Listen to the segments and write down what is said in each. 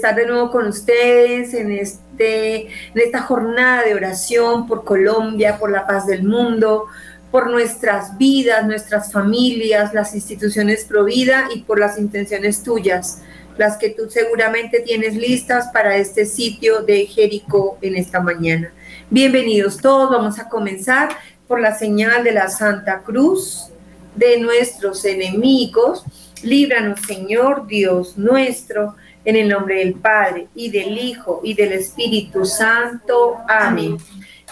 estar de nuevo con ustedes en, este, en esta jornada de oración por Colombia, por la paz del mundo, por nuestras vidas, nuestras familias, las instituciones pro vida y por las intenciones tuyas, las que tú seguramente tienes listas para este sitio de Jericó en esta mañana. Bienvenidos todos, vamos a comenzar por la señal de la Santa Cruz de nuestros enemigos. Líbranos, Señor Dios nuestro, en el nombre del Padre y del Hijo y del Espíritu Santo. Amén.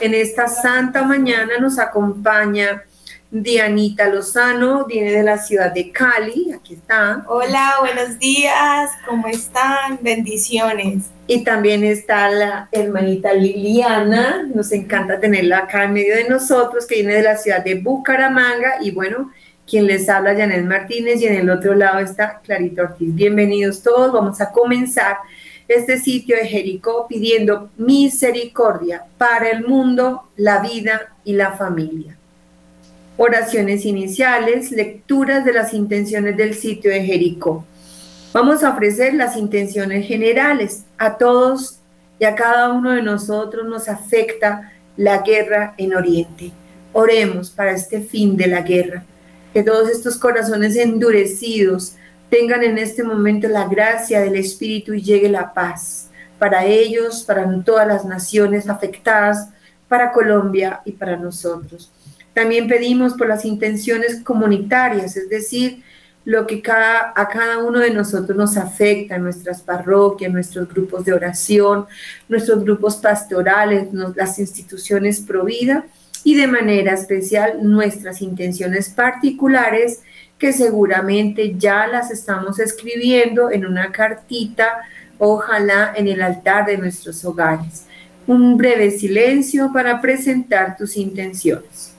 En esta santa mañana nos acompaña Dianita Lozano, viene de la ciudad de Cali, aquí está. Hola, buenos días, ¿cómo están? Bendiciones. Y también está la hermanita Liliana, nos encanta tenerla acá en medio de nosotros, que viene de la ciudad de Bucaramanga y bueno, quien les habla, Janet Martínez, y en el otro lado está Clarita Ortiz. Bienvenidos todos, vamos a comenzar este sitio de Jericó pidiendo misericordia para el mundo, la vida y la familia. Oraciones iniciales, lecturas de las intenciones del sitio de Jericó. Vamos a ofrecer las intenciones generales. A todos y a cada uno de nosotros nos afecta la guerra en Oriente. Oremos para este fin de la guerra que todos estos corazones endurecidos tengan en este momento la gracia del Espíritu y llegue la paz para ellos, para todas las naciones afectadas, para Colombia y para nosotros. También pedimos por las intenciones comunitarias, es decir, lo que a cada uno de nosotros nos afecta, nuestras parroquias, nuestros grupos de oración, nuestros grupos pastorales, las instituciones pro vida y de manera especial nuestras intenciones particulares que seguramente ya las estamos escribiendo en una cartita, ojalá en el altar de nuestros hogares. Un breve silencio para presentar tus intenciones.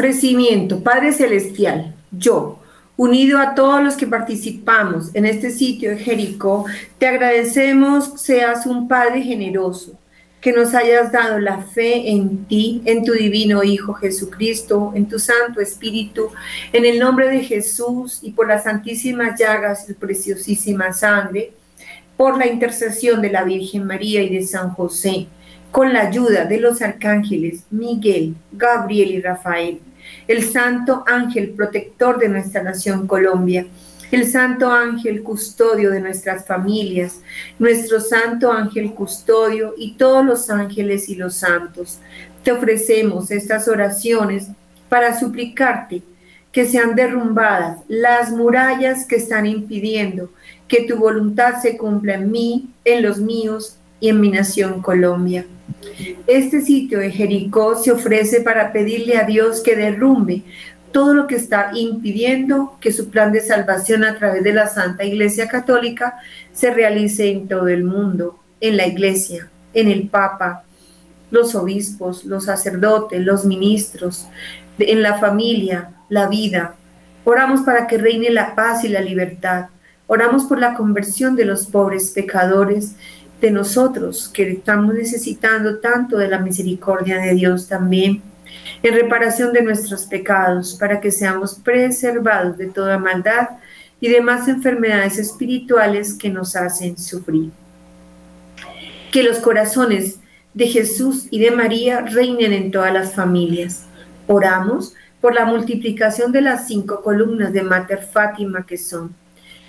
Ofrecimiento, Padre Celestial, yo, unido a todos los que participamos en este sitio de Jericó, te agradecemos seas un Padre generoso, que nos hayas dado la fe en ti, en tu divino Hijo Jesucristo, en tu Santo Espíritu, en el nombre de Jesús y por las santísimas llagas y preciosísima sangre, por la intercesión de la Virgen María y de San José, con la ayuda de los arcángeles Miguel, Gabriel y Rafael el santo ángel protector de nuestra nación Colombia, el santo ángel custodio de nuestras familias, nuestro santo ángel custodio y todos los ángeles y los santos. Te ofrecemos estas oraciones para suplicarte que sean derrumbadas las murallas que están impidiendo que tu voluntad se cumpla en mí, en los míos y en mi nación Colombia. Este sitio de Jericó se ofrece para pedirle a Dios que derrumbe todo lo que está impidiendo que su plan de salvación a través de la Santa Iglesia Católica se realice en todo el mundo, en la Iglesia, en el Papa, los obispos, los sacerdotes, los ministros, en la familia, la vida. Oramos para que reine la paz y la libertad. Oramos por la conversión de los pobres pecadores de nosotros que estamos necesitando tanto de la misericordia de Dios también, en reparación de nuestros pecados, para que seamos preservados de toda maldad y demás enfermedades espirituales que nos hacen sufrir. Que los corazones de Jesús y de María reinen en todas las familias. Oramos por la multiplicación de las cinco columnas de Mater Fátima que son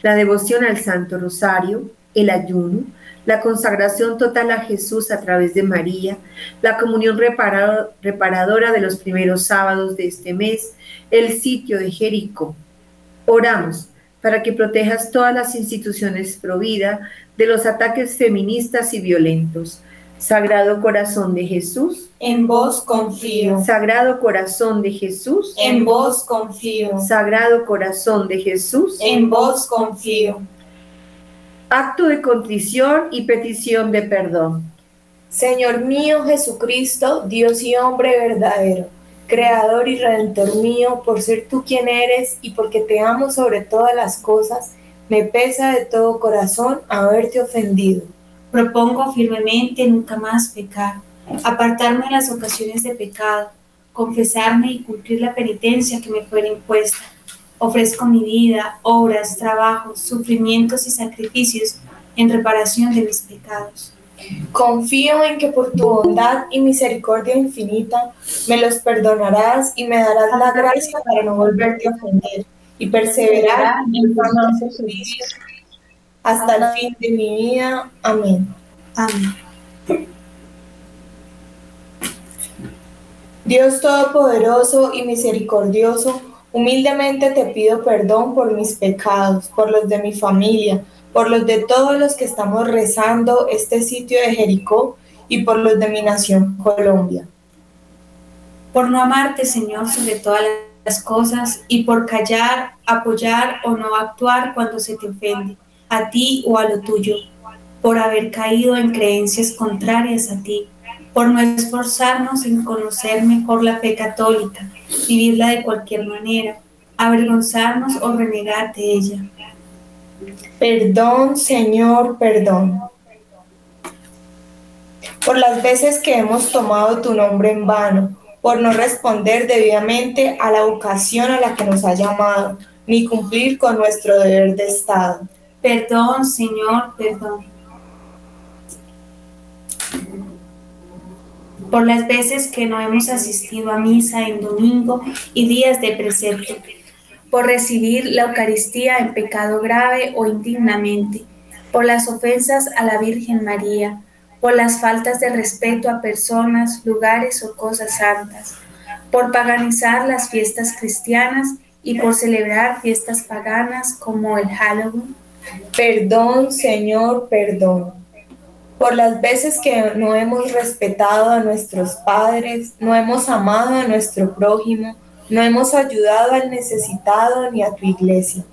la devoción al Santo Rosario, el ayuno, la consagración total a Jesús a través de María, la comunión reparadora de los primeros sábados de este mes, el sitio de Jericó. Oramos para que protejas todas las instituciones pro vida de los ataques feministas y violentos. Sagrado Corazón de Jesús, en vos confío. Sagrado Corazón de Jesús, en vos confío. Sagrado Corazón de Jesús, en vos confío. Acto de contrición y petición de perdón. Señor mío Jesucristo, Dios y hombre verdadero, Creador y Redentor mío, por ser tú quien eres y porque te amo sobre todas las cosas, me pesa de todo corazón haberte ofendido. Propongo firmemente nunca más pecar, apartarme de las ocasiones de pecado, confesarme y cumplir la penitencia que me fuera impuesta. Ofrezco mi vida, obras, trabajos, sufrimientos y sacrificios en reparación de mis pecados. Confío en que por tu bondad y misericordia infinita me los perdonarás y me darás la gracia para no volverte a ofender y perseverar en tu servicio hasta el fin de mi vida. Amén. Amén. Dios Todopoderoso y Misericordioso, humildemente te pido perdón por mis pecados, por los de mi familia, por los de todos los que estamos rezando este sitio de Jericó y por los de mi nación Colombia. Por no amarte, Señor, sobre todas las cosas y por callar, apoyar o no actuar cuando se te ofende, a ti o a lo tuyo, por haber caído en creencias contrarias a ti, por no esforzarnos en conocer mejor la fe católica, vivirla de cualquier manera, avergonzarnos o renegar de ella Perdón, Señor, perdón. Por las veces que hemos tomado tu nombre en vano, por no responder debidamente a la ocasión a la que nos ha llamado, ni cumplir con nuestro deber de Estado. Perdón, Señor, perdón. Por las veces que no hemos asistido a misa en domingo y días de precepto por recibir la Eucaristía en pecado grave o indignamente, por las ofensas a la Virgen María, por las faltas de respeto a personas, lugares o cosas santas, por paganizar las fiestas cristianas y por celebrar fiestas paganas como el Halloween. Perdón, Señor, perdón. Por las veces que no hemos respetado a nuestros padres, no hemos amado a nuestro prójimo, no hemos ayudado al necesitado ni a tu iglesia.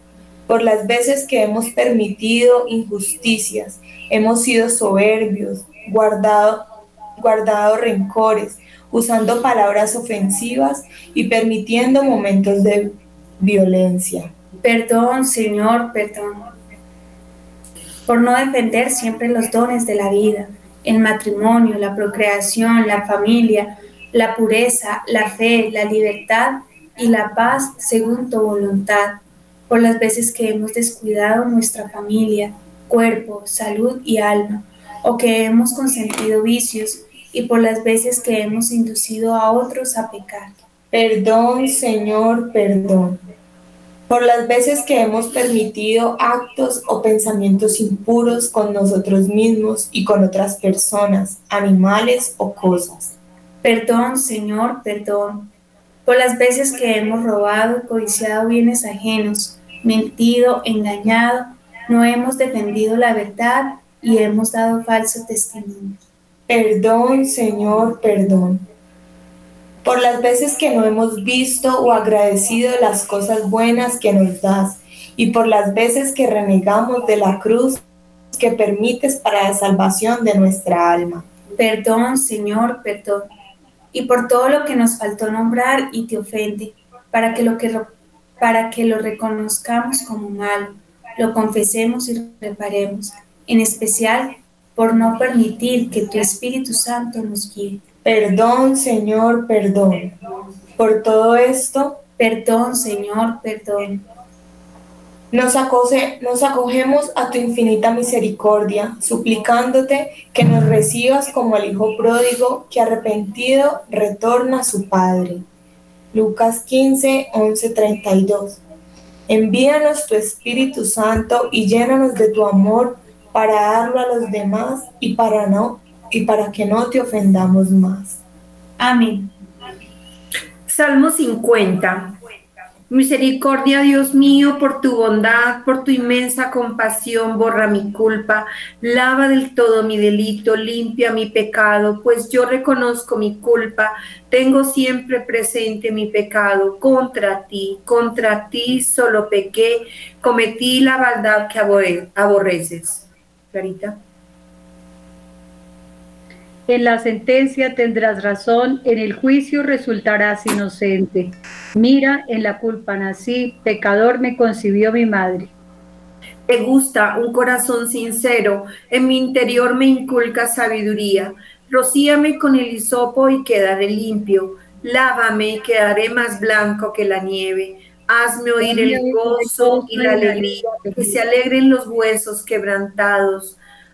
Por las veces que hemos permitido injusticias, hemos sido soberbios, guardado, guardado rencores, usando palabras ofensivas y permitiendo momentos de violencia. Perdón, Señor, perdón. Por no defender siempre los dones de la vida, el matrimonio, la procreación, la familia, la pureza, la fe, la libertad y la paz según tu voluntad, por las veces que hemos descuidado nuestra familia, cuerpo, salud y alma, o que hemos consentido vicios, y por las veces que hemos inducido a otros a pecar. Perdón, Señor, perdón. Por las veces que hemos permitido actos o pensamientos impuros con nosotros mismos y con otras personas, animales o cosas. Perdón, Señor, perdón por las veces que hemos robado, codiciado bienes ajenos, mentido, engañado, no hemos defendido la verdad y hemos dado falso testimonio. Perdón, Señor, perdón. Por las veces que no hemos visto o agradecido las cosas buenas que nos das y por las veces que renegamos de la cruz que permites para la salvación de nuestra alma. Perdón, Señor, perdón y por todo lo que nos faltó nombrar y te ofende, para que lo, que, para que lo reconozcamos como malo, lo confesemos y reparemos, en especial por no permitir que tu Espíritu Santo nos guíe. Perdón, Señor, perdón. Por todo esto, perdón, Señor, perdón nos, nos acogemos a tu infinita misericordia, suplicándote que nos recibas como el Hijo pródigo que arrepentido retorna a su Padre. Lucas 15, 11, 32. Envíanos tu Espíritu Santo y llénanos de tu amor para darlo a los demás y para, no, y para que no te ofendamos más. Amén. Salmo 50. Misericordia, Dios mío, por tu bondad, por tu inmensa compasión, borra mi culpa, lava del todo mi delito, limpia mi pecado, pues yo reconozco mi culpa, tengo siempre presente mi pecado contra ti, contra ti solo pequé, cometí la maldad que aborreces. Clarita. En la sentencia tendrás razón, en el juicio resultarás inocente. Mira, en la culpa nací, pecador me concibió mi madre. Te gusta un corazón sincero, en mi interior me inculca sabiduría. Rocíame con el hisopo y quedaré limpio. Lávame y quedaré más blanco que la nieve. Hazme oír el gozo y la alegría, que se alegren los huesos quebrantados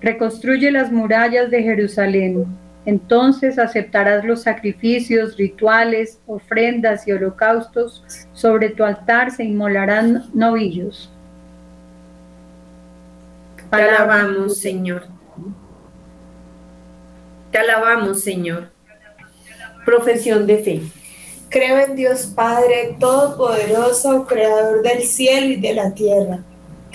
reconstruye las murallas de Jerusalén. Entonces aceptarás los sacrificios, rituales, ofrendas y holocaustos. Sobre tu altar se inmolarán novillos. Te alabamos, Señor. Te alabamos, Señor. Profesión de fe. Creo en Dios Padre Todopoderoso, Creador del cielo y de la tierra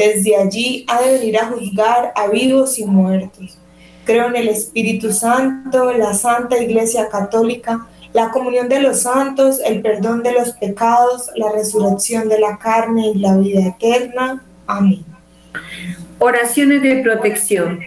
desde allí ha de venir a juzgar a vivos y muertos. Creo en el Espíritu Santo, la Santa Iglesia Católica, la comunión de los santos, el perdón de los pecados, la resurrección de la carne y la vida eterna. Amén. Oraciones de protección.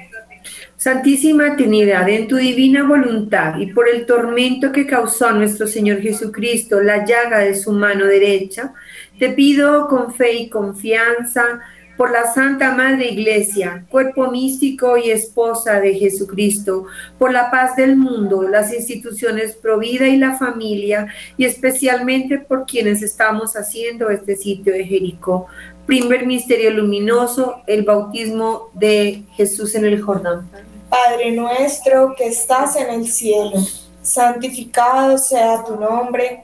Santísima Trinidad, en tu divina voluntad y por el tormento que causó nuestro Señor Jesucristo la llaga de su mano derecha, te pido con fe y confianza por la Santa Madre Iglesia, cuerpo místico y esposa de Jesucristo, por la paz del mundo, las instituciones Provida y la familia, y especialmente por quienes estamos haciendo este sitio de Jericó. Primer misterio luminoso, el bautismo de Jesús en el Jordán. Padre nuestro que estás en el cielo, santificado sea tu nombre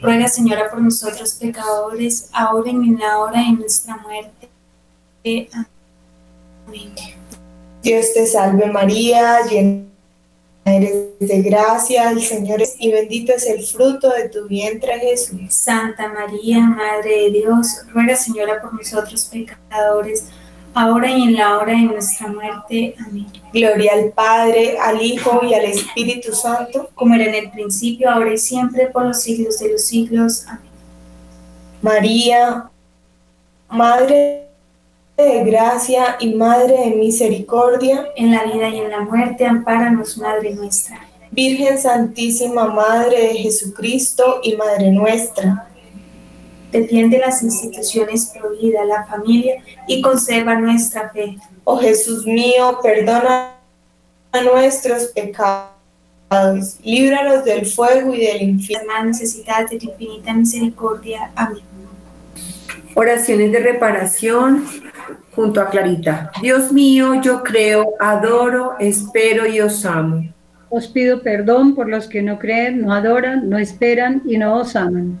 ruega Señora por nosotros pecadores, ahora y en la hora de nuestra muerte. Amén. Dios te salve María, llena eres de gracia, el Señor es y bendito es el fruto de tu vientre Jesús. Santa María, Madre de Dios, ruega Señora por nosotros pecadores, ahora y en la hora de nuestra muerte. Amén. Gloria al Padre, al Hijo y al Espíritu Santo, como era en el principio, ahora y siempre, por los siglos de los siglos. Amén. María, Madre de gracia y Madre de misericordia, en la vida y en la muerte, ampáranos, Madre nuestra. Virgen Santísima, Madre de Jesucristo y Madre nuestra. Defiende las instituciones pro vida, la familia y conserva nuestra fe. Oh Jesús mío, perdona nuestros pecados, líbranos del fuego y del infierno. Más necesitadas de tu infinita misericordia. Amén. Oraciones de reparación junto a Clarita. Dios mío, yo creo, adoro, espero y os amo. Os pido perdón por los que no creen, no adoran, no esperan y no os aman.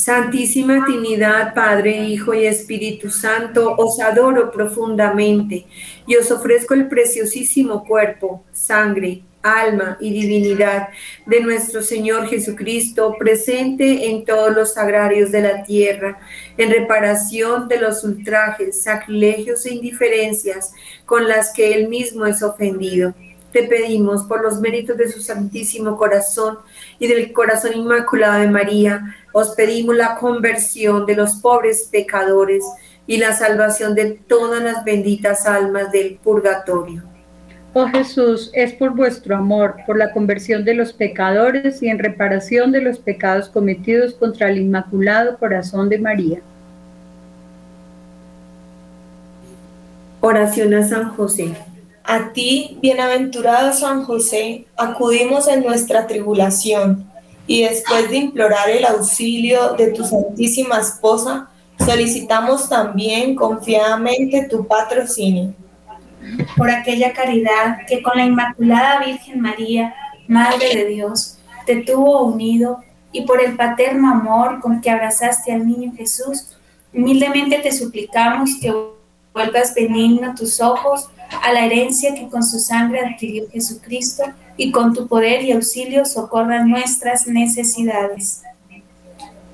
Santísima Trinidad, Padre, Hijo y Espíritu Santo, os adoro profundamente y os ofrezco el preciosísimo cuerpo, sangre, alma y divinidad de nuestro Señor Jesucristo, presente en todos los sagrarios de la tierra, en reparación de los ultrajes, sacrilegios e indiferencias con las que Él mismo es ofendido. Te pedimos por los méritos de su Santísimo Corazón y del Corazón Inmaculado de María, os pedimos la conversión de los pobres pecadores y la salvación de todas las benditas almas del purgatorio. Oh Jesús, es por vuestro amor, por la conversión de los pecadores y en reparación de los pecados cometidos contra el Inmaculado Corazón de María. Oración a San José. A ti, bienaventurado San José, acudimos en nuestra tribulación y después de implorar el auxilio de tu Santísima Esposa, solicitamos también confiadamente tu patrocinio. Por aquella caridad que con la Inmaculada Virgen María, Madre de Dios, te tuvo unido y por el paterno amor con que abrazaste al niño Jesús, humildemente te suplicamos que vuelvas benigno tus ojos a la herencia que con su sangre adquirió Jesucristo y con tu poder y auxilio socorran nuestras necesidades.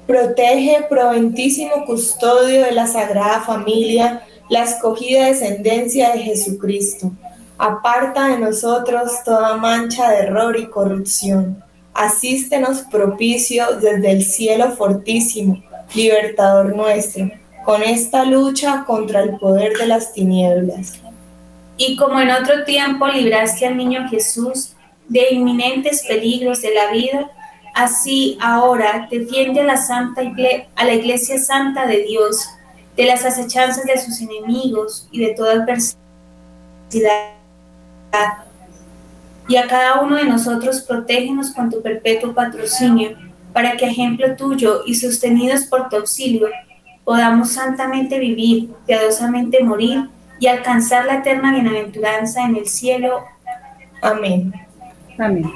Protege, proventísimo custodio de la Sagrada Familia, la escogida descendencia de Jesucristo. Aparta de nosotros toda mancha de error y corrupción. Asístenos propicio desde el cielo fortísimo, libertador nuestro, con esta lucha contra el poder de las tinieblas. Y como en otro tiempo libraste al niño Jesús de inminentes peligros de la vida, así ahora defiende a la, Santa a la Iglesia Santa de Dios de las acechanzas de sus enemigos y de toda adversidad. Y a cada uno de nosotros protégenos con tu perpetuo patrocinio, para que ejemplo tuyo y sostenidos por tu auxilio, podamos santamente vivir, piadosamente morir y alcanzar la eterna bienaventuranza en el cielo. Amén. Amén.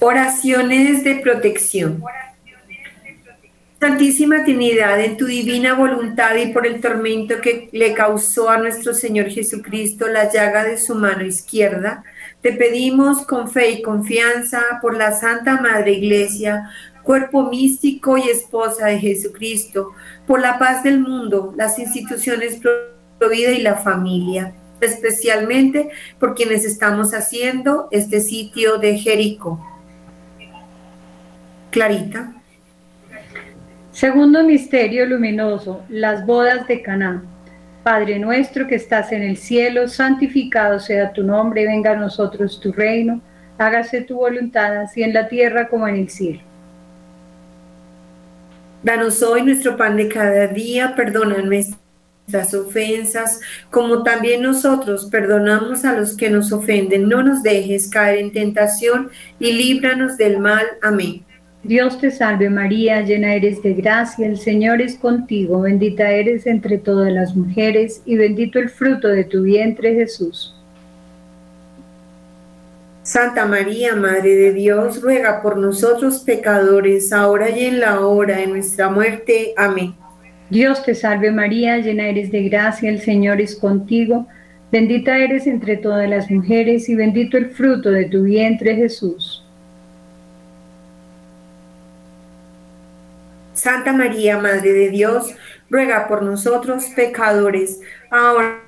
Oraciones de protección. Santísima Trinidad, en tu divina voluntad y por el tormento que le causó a nuestro Señor Jesucristo la llaga de su mano izquierda, te pedimos con fe y confianza por la Santa Madre Iglesia, cuerpo místico y esposa de Jesucristo, por la paz del mundo, las instituciones pro vida y la familia, especialmente por quienes estamos haciendo este sitio de Jericó. Clarita. Segundo misterio luminoso, las bodas de Caná. Padre nuestro que estás en el cielo, santificado sea tu nombre, venga a nosotros tu reino, hágase tu voluntad así en la tierra como en el cielo. Danos hoy nuestro pan de cada día, perdona nuestras nuestras ofensas, como también nosotros perdonamos a los que nos ofenden. No nos dejes caer en tentación y líbranos del mal. Amén. Dios te salve María, llena eres de gracia, el Señor es contigo, bendita eres entre todas las mujeres y bendito el fruto de tu vientre Jesús. Santa María, Madre de Dios, ruega por nosotros pecadores, ahora y en la hora de nuestra muerte. Amén. Dios te salve María, llena eres de gracia, el Señor es contigo, bendita eres entre todas las mujeres y bendito el fruto de tu vientre Jesús. Santa María, Madre de Dios, ruega por nosotros pecadores, ahora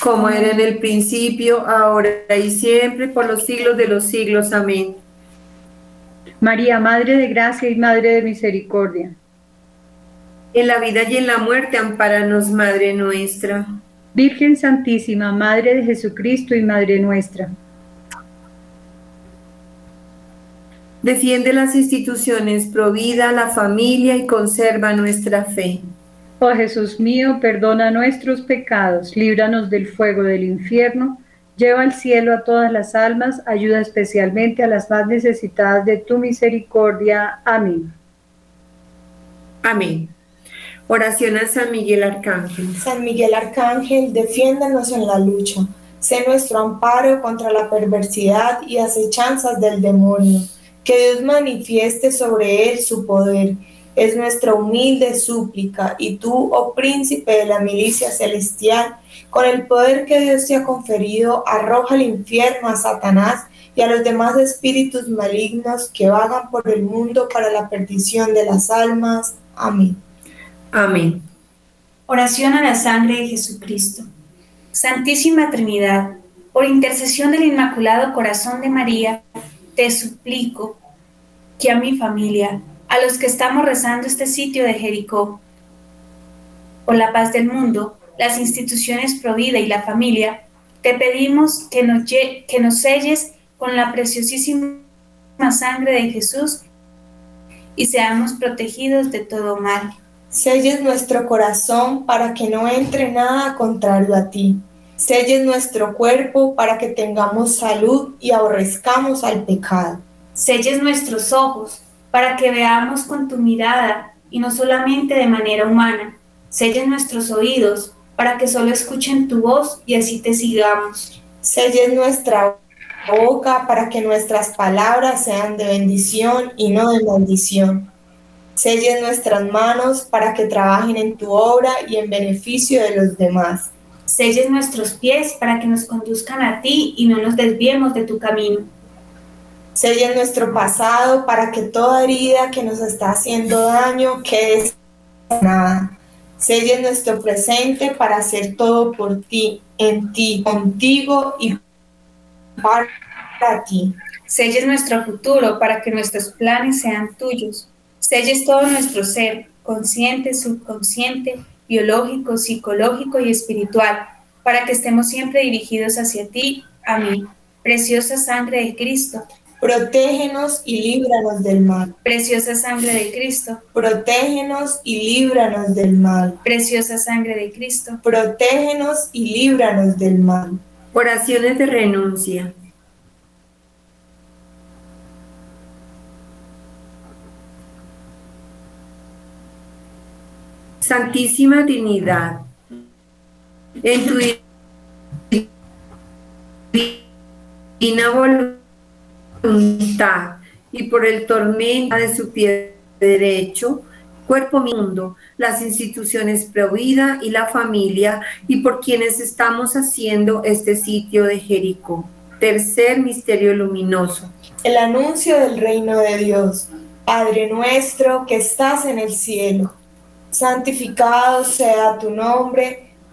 como era en el principio, ahora y siempre, por los siglos de los siglos. Amén. María, Madre de Gracia y Madre de Misericordia. En la vida y en la muerte, amparanos, Madre nuestra. Virgen Santísima, Madre de Jesucristo y Madre nuestra. Defiende las instituciones, provida la familia y conserva nuestra fe. Oh Jesús mío, perdona nuestros pecados, líbranos del fuego del infierno, lleva al cielo a todas las almas, ayuda especialmente a las más necesitadas de tu misericordia. Amén. Amén. Oración a San Miguel Arcángel. San Miguel Arcángel, defiéndanos en la lucha. Sé nuestro amparo contra la perversidad y acechanzas del demonio. Que Dios manifieste sobre él su poder es nuestra humilde súplica, y tú, oh príncipe de la milicia celestial, con el poder que Dios te ha conferido, arroja al infierno a Satanás y a los demás espíritus malignos que vagan por el mundo para la perdición de las almas. Amén. Amén. Oración a la sangre de Jesucristo. Santísima Trinidad, por intercesión del Inmaculado Corazón de María, te suplico que a mi familia, a los que estamos rezando este sitio de Jericó. Por la paz del mundo, las instituciones Provida y la familia, te pedimos que nos, que nos selles con la preciosísima sangre de Jesús y seamos protegidos de todo mal. Selles nuestro corazón para que no entre nada contrario a ti. Selles nuestro cuerpo para que tengamos salud y aborrezcamos al pecado. Selles nuestros ojos para que veamos con tu mirada y no solamente de manera humana. Sellen nuestros oídos para que solo escuchen tu voz y así te sigamos. Sellen nuestra boca para que nuestras palabras sean de bendición y no de maldición. Sellen nuestras manos para que trabajen en tu obra y en beneficio de los demás. Sellen nuestros pies para que nos conduzcan a ti y no nos desviemos de tu camino. Sella nuestro pasado para que toda herida que nos está haciendo daño quede sanada. Sella nuestro presente para hacer todo por ti, en ti, contigo y para ti. Selles nuestro futuro para que nuestros planes sean tuyos. Selles todo nuestro ser, consciente, subconsciente, biológico, psicológico y espiritual, para que estemos siempre dirigidos hacia ti. Amén. Preciosa sangre de Cristo. Protégenos y líbranos del mal. Preciosa sangre de Cristo. Protégenos y líbranos del mal. Preciosa sangre de Cristo. Protégenos y líbranos del mal. Oraciones de renuncia. Santísima Trinidad, en tu divina voluntad y por el tormento de su pie derecho, cuerpo mundo, las instituciones Provida y la familia y por quienes estamos haciendo este sitio de Jericó. Tercer misterio luminoso. El anuncio del reino de Dios. Padre nuestro que estás en el cielo santificado sea tu nombre,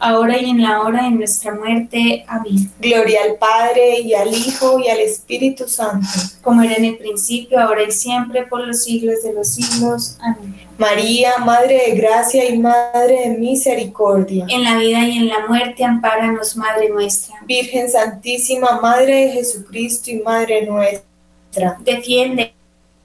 ahora y en la hora de nuestra muerte. Amén. Gloria al Padre y al Hijo y al Espíritu Santo. Como era en el principio, ahora y siempre, por los siglos de los siglos. Amén. María, Madre de Gracia y Madre de Misericordia. En la vida y en la muerte, ampáranos, Madre nuestra. Virgen Santísima, Madre de Jesucristo y Madre nuestra. Defiende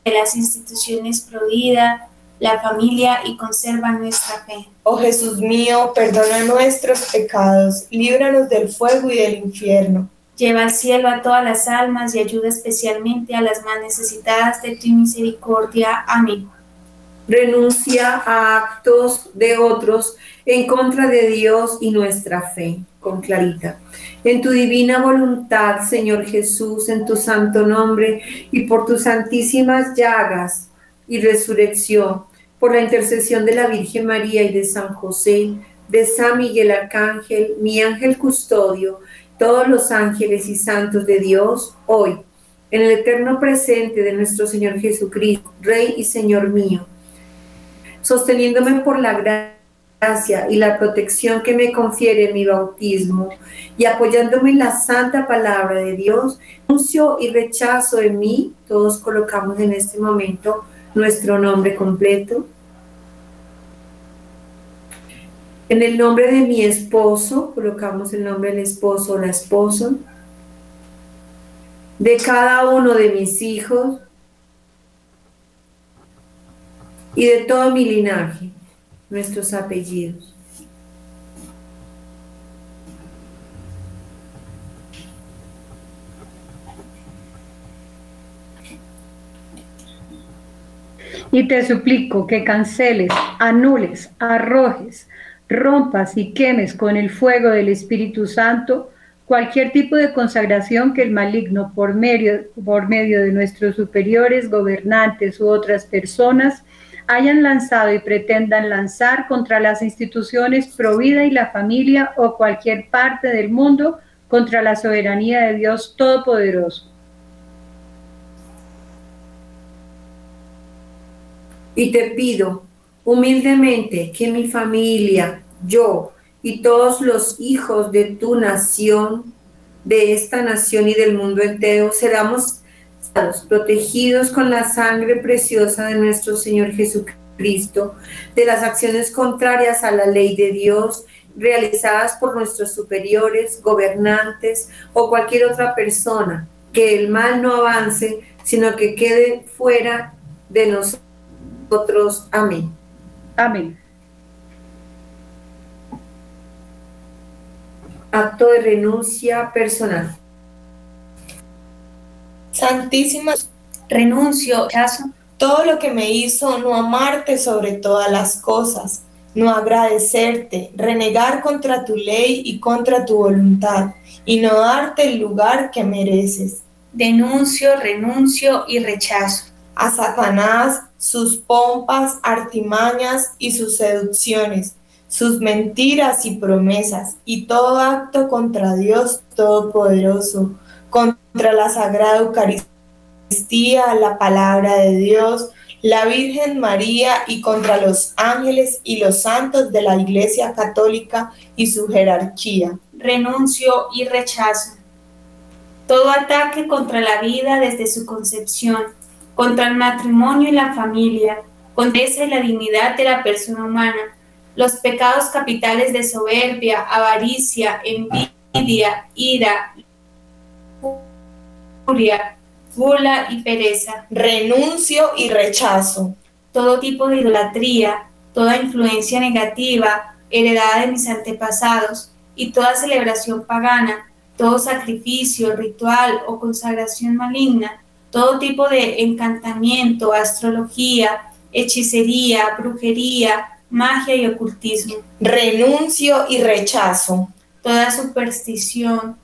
las instituciones Provida, la familia y conserva nuestra fe. Oh Jesús mío, perdona nuestros pecados, líbranos del fuego y del infierno. Lleva al cielo a todas las almas y ayuda especialmente a las más necesitadas de tu misericordia. Amén. Renuncia a actos de otros en contra de Dios y nuestra fe. Con Clarita. En tu divina voluntad, Señor Jesús, en tu santo nombre y por tus santísimas llagas y resurrección, por la intercesión de la Virgen María y de San José, de San Miguel Arcángel, mi ángel custodio, todos los ángeles y santos de Dios, hoy, en el eterno presente de nuestro Señor Jesucristo, Rey y Señor mío, sosteniéndome por la gracia y la protección que me confiere mi bautismo y apoyándome en la santa palabra de Dios, anuncio y rechazo en mí, todos colocamos en este momento nuestro nombre completo. En el nombre de mi esposo, colocamos el nombre del esposo o la esposa, de cada uno de mis hijos y de todo mi linaje, nuestros apellidos. Y te suplico que canceles, anules, arrojes, rompas y quemes con el fuego del Espíritu Santo cualquier tipo de consagración que el maligno por medio, por medio de nuestros superiores, gobernantes u otras personas hayan lanzado y pretendan lanzar contra las instituciones Provida y la familia o cualquier parte del mundo contra la soberanía de Dios Todopoderoso. Y te pido humildemente que mi familia, yo y todos los hijos de tu nación, de esta nación y del mundo entero, seramos protegidos con la sangre preciosa de nuestro Señor Jesucristo, de las acciones contrarias a la ley de Dios realizadas por nuestros superiores, gobernantes o cualquier otra persona, que el mal no avance, sino que quede fuera de nosotros. Amén. Amén. Acto de renuncia personal. Santísima, renuncio, caso, todo lo que me hizo no amarte sobre todas las cosas, no agradecerte, renegar contra tu ley y contra tu voluntad, y no darte el lugar que mereces. Denuncio, renuncio y rechazo. A Satanás, sus pompas, artimañas y sus seducciones, sus mentiras y promesas, y todo acto contra Dios Todopoderoso, contra la Sagrada Eucaristía, la palabra de Dios, la Virgen María y contra los ángeles y los santos de la Iglesia Católica y su jerarquía. Renuncio y rechazo. Todo ataque contra la vida desde su concepción, contra el matrimonio y la familia, contra esa y la dignidad de la persona humana, los pecados capitales de soberbia, avaricia, envidia, ira, furia, gula y pereza. Renuncio y rechazo. Todo tipo de idolatría, toda influencia negativa heredada de mis antepasados y toda celebración pagana, todo sacrificio, ritual o consagración maligna, todo tipo de encantamiento, astrología, hechicería, brujería, magia y ocultismo. Renuncio y rechazo. Toda superstición,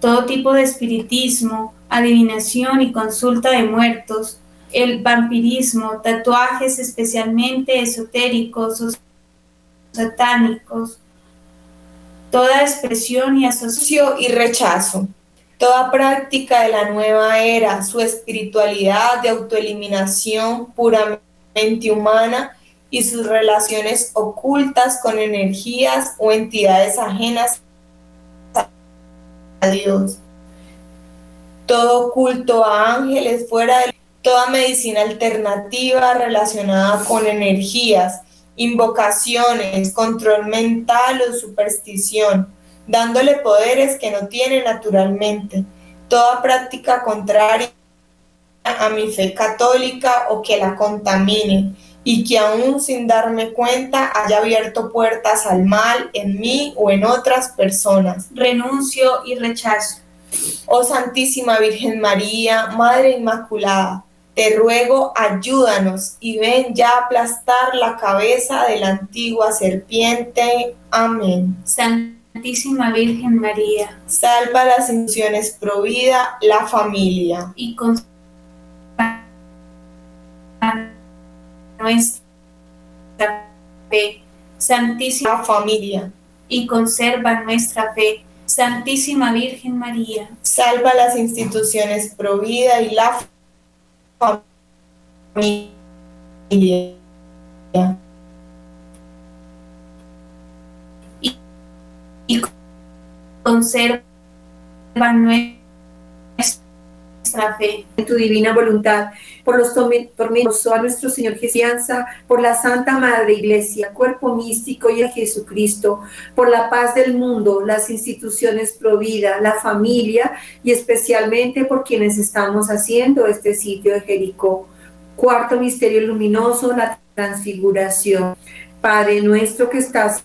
todo tipo de espiritismo, adivinación y consulta de muertos, el vampirismo, tatuajes especialmente esotéricos o satánicos, toda expresión y asociación y rechazo, toda práctica de la nueva era, su espiritualidad de autoeliminación puramente humana y sus relaciones ocultas con energías o entidades ajenas Dios. Todo culto a ángeles fuera de toda medicina alternativa relacionada con energías, invocaciones, control mental o superstición, dándole poderes que no tiene naturalmente. Toda práctica contraria a mi fe católica o que la contamine y que aún sin darme cuenta haya abierto puertas al mal en mí o en otras personas. Renuncio y rechazo. Oh Santísima Virgen María, Madre Inmaculada, te ruego ayúdanos y ven ya a aplastar la cabeza de la antigua serpiente. Amén. Santísima Virgen María, salva las instituciones provida, la familia. Y con nuestra fe, Santísima familia, y conserva nuestra fe, Santísima Virgen María. Salva las instituciones Provida y la familia. Y conserva nuestra fe. En tu divina voluntad, por los tormentos a nuestro Señor Jesús, por la Santa Madre Iglesia, cuerpo místico y a Jesucristo, por la paz del mundo, las instituciones provida, la familia y especialmente por quienes estamos haciendo este sitio de Jericó. Cuarto misterio luminoso, la transfiguración. Padre nuestro que estás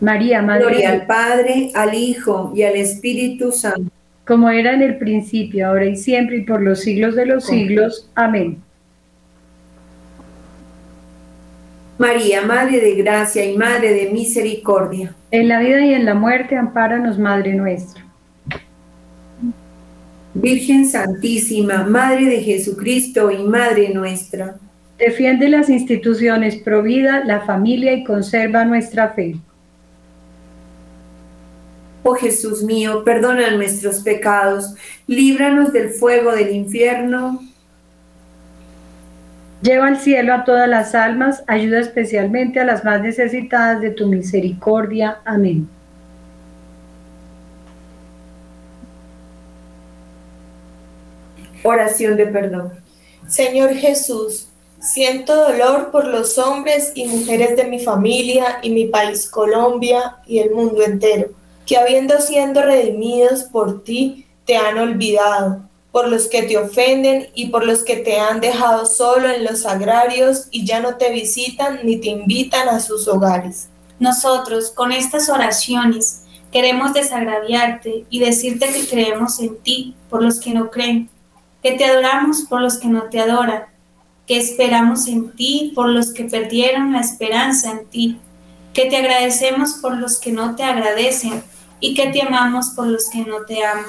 María, Madre Gloria al Padre, al Hijo y al Espíritu Santo. Como era en el principio, ahora y siempre y por los siglos de los siglos. Amén. María, Madre de Gracia y Madre de Misericordia. En la vida y en la muerte, ampáranos, Madre nuestra. Virgen Santísima, Madre de Jesucristo y Madre nuestra. Defiende las instituciones provida, la familia y conserva nuestra fe. Oh Jesús mío, perdona nuestros pecados, líbranos del fuego del infierno. Lleva al cielo a todas las almas, ayuda especialmente a las más necesitadas de tu misericordia. Amén. Oración de perdón. Señor Jesús, siento dolor por los hombres y mujeres de mi familia y mi país Colombia y el mundo entero, que habiendo siendo redimidos por ti, te han olvidado, por los que te ofenden y por los que te han dejado solo en los agrarios y ya no te visitan ni te invitan a sus hogares. Nosotros, con estas oraciones, queremos desagraviarte y decirte que creemos en ti por los que no creen que te adoramos por los que no te adoran, que esperamos en ti por los que perdieron la esperanza en ti, que te agradecemos por los que no te agradecen y que te amamos por los que no te aman.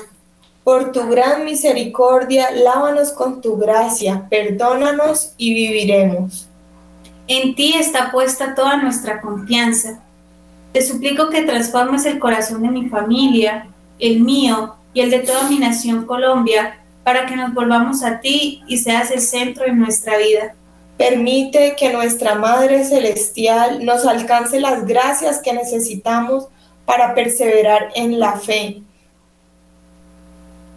Por tu gran misericordia, lávanos con tu gracia, perdónanos y viviremos. En ti está puesta toda nuestra confianza. Te suplico que transformes el corazón de mi familia, el mío y el de toda mi nación Colombia para que nos volvamos a ti y seas el centro de nuestra vida. Permite que nuestra Madre Celestial nos alcance las gracias que necesitamos para perseverar en la fe.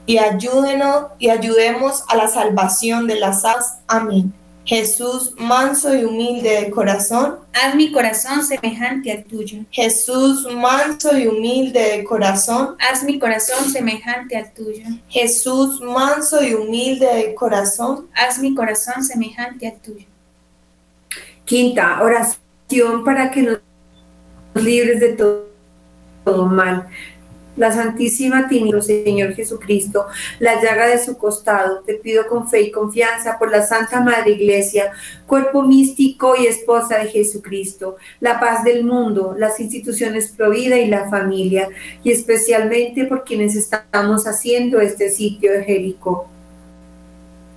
Y ayúdenos y ayudemos a la salvación de las almas. Amén. Jesús, manso y humilde de corazón, haz mi corazón semejante al tuyo. Jesús, manso y humilde de corazón, haz mi corazón semejante al tuyo. Jesús, manso y humilde de corazón, haz mi corazón semejante al tuyo. Quinta, oración para que nos libres de todo, todo mal la Santísima Trinidad, Señor Jesucristo, la llaga de su costado, te pido con fe y confianza por la Santa Madre Iglesia, cuerpo místico y esposa de Jesucristo, la paz del mundo, las instituciones Provida y la familia, y especialmente por quienes estamos haciendo este sitio de Jericó.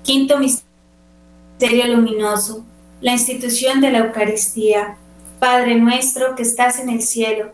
Quinto misterio luminoso, la institución de la Eucaristía. Padre nuestro que estás en el cielo,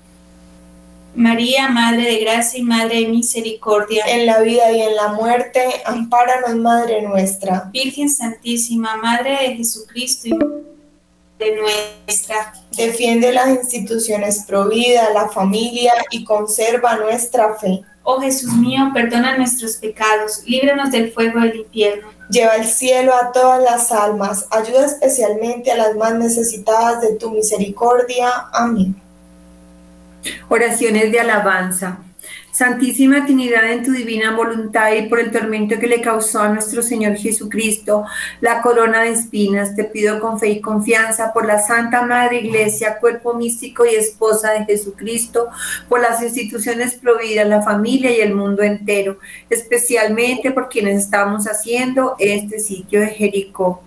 María, Madre de Gracia y Madre de Misericordia. En la vida y en la muerte, ampáranos, Madre nuestra. Virgen Santísima, Madre de Jesucristo y de nuestra. Defiende las instituciones provida, la familia y conserva nuestra fe. Oh Jesús mío, perdona nuestros pecados, líbranos del fuego del infierno. Lleva al cielo a todas las almas, ayuda especialmente a las más necesitadas de tu misericordia. Amén. Oraciones de alabanza. Santísima Trinidad, en tu divina voluntad y por el tormento que le causó a nuestro Señor Jesucristo la corona de espinas, te pido con fe y confianza por la Santa Madre Iglesia, cuerpo místico y esposa de Jesucristo, por las instituciones prohibidas, la familia y el mundo entero, especialmente por quienes estamos haciendo este sitio de Jericó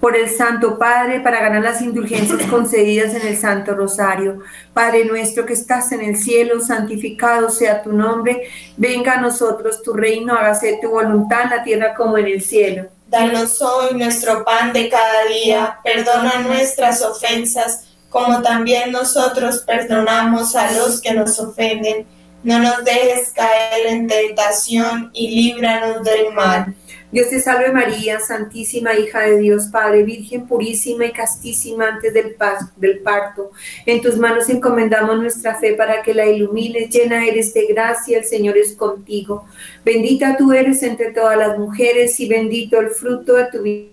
por el Santo Padre para ganar las indulgencias concedidas en el Santo Rosario. Padre nuestro que estás en el cielo, santificado sea tu nombre, venga a nosotros tu reino, hágase tu voluntad en la tierra como en el cielo. Danos hoy nuestro pan de cada día, perdona nuestras ofensas, como también nosotros perdonamos a los que nos ofenden. No nos dejes caer en tentación y líbranos del mal. Dios te salve María, Santísima Hija de Dios Padre, Virgen purísima y castísima antes del, parto. En tus manos encomendamos nuestra fe para que la ilumines. Llena eres de gracia, el Señor es contigo. Bendita tú eres entre todas las mujeres y bendito el fruto de tu vida.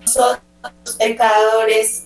Nosotros pecadores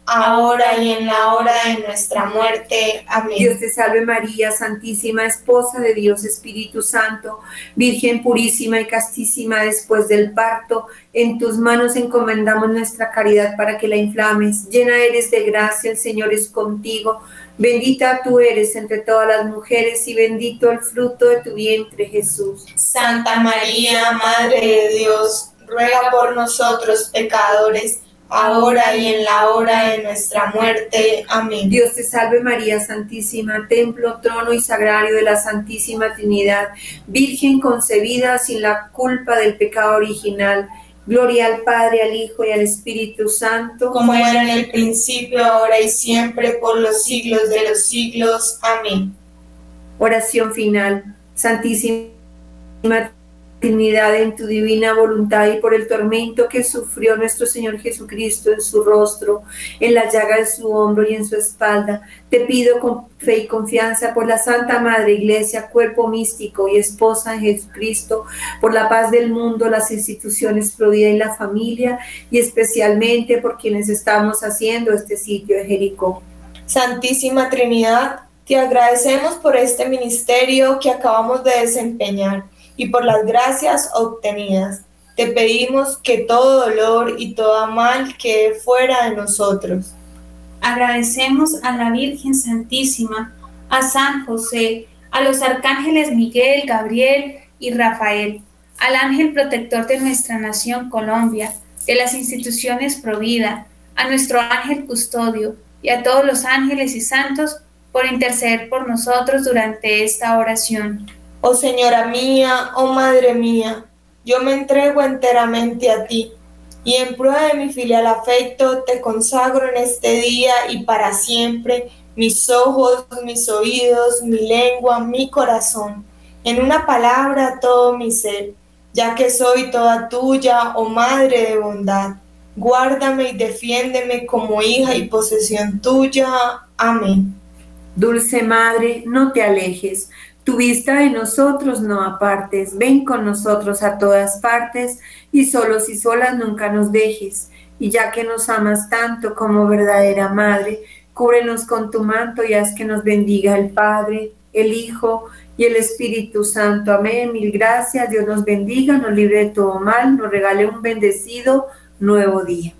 ahora y en la hora de nuestra muerte. Amén. Dios te salve María, Santísima Esposa de Dios Espíritu Santo, Virgen purísima y castísima después del parto, en tus manos encomendamos nuestra caridad para que la inflames. Llena eres de gracia, el Señor es contigo. Bendita tú eres entre todas las mujeres y bendito el fruto de tu vientre, Jesús. Santa María, Madre de Dios, ruega por nosotros pecadores ahora y en la hora de nuestra muerte. Amén. Dios te salve María Santísima, templo, trono y sagrario de la Santísima Trinidad, Virgen concebida sin la culpa del pecado original. Gloria al Padre, al Hijo y al Espíritu Santo. Como era en el principio, ahora y siempre, por los siglos de los siglos. Amén. Oración final. Santísima dignidad en tu divina voluntad y por el tormento que sufrió nuestro Señor Jesucristo en su rostro, en la llaga de su hombro y en su espalda, te pido con fe y confianza por la Santa Madre Iglesia, cuerpo místico y esposa de Jesucristo, por la paz del mundo, las instituciones Provida y la familia, y especialmente por quienes estamos haciendo este sitio de Jericó. Santísima Trinidad, te agradecemos por este ministerio que acabamos de desempeñar y por las gracias obtenidas. Te pedimos que todo dolor y toda mal quede fuera de nosotros. Agradecemos a la Virgen Santísima, a San José, a los arcángeles Miguel, Gabriel y Rafael, al ángel protector de nuestra nación Colombia, de las instituciones Provida, a nuestro ángel custodio y a todos los ángeles y santos por interceder por nosotros durante esta oración. Oh Señora mía, oh Madre mía, yo me entrego enteramente a ti y en prueba de mi filial afecto te consagro en este día y para siempre mis ojos, mis oídos, mi lengua, mi corazón, en una palabra todo mi ser, ya que soy toda tuya, oh Madre de bondad. Guárdame y defiéndeme como hija y posesión tuya. Amén. Dulce Madre, no te alejes tu vista de nosotros no apartes, ven con nosotros a todas partes y solos y solas nunca nos dejes. Y ya que nos amas tanto como verdadera Madre, cúbrenos con tu manto y haz que nos bendiga el Padre, el Hijo y el Espíritu Santo. Amén. Mil gracias. Dios nos bendiga, nos libre de todo mal, nos regale un bendecido nuevo día.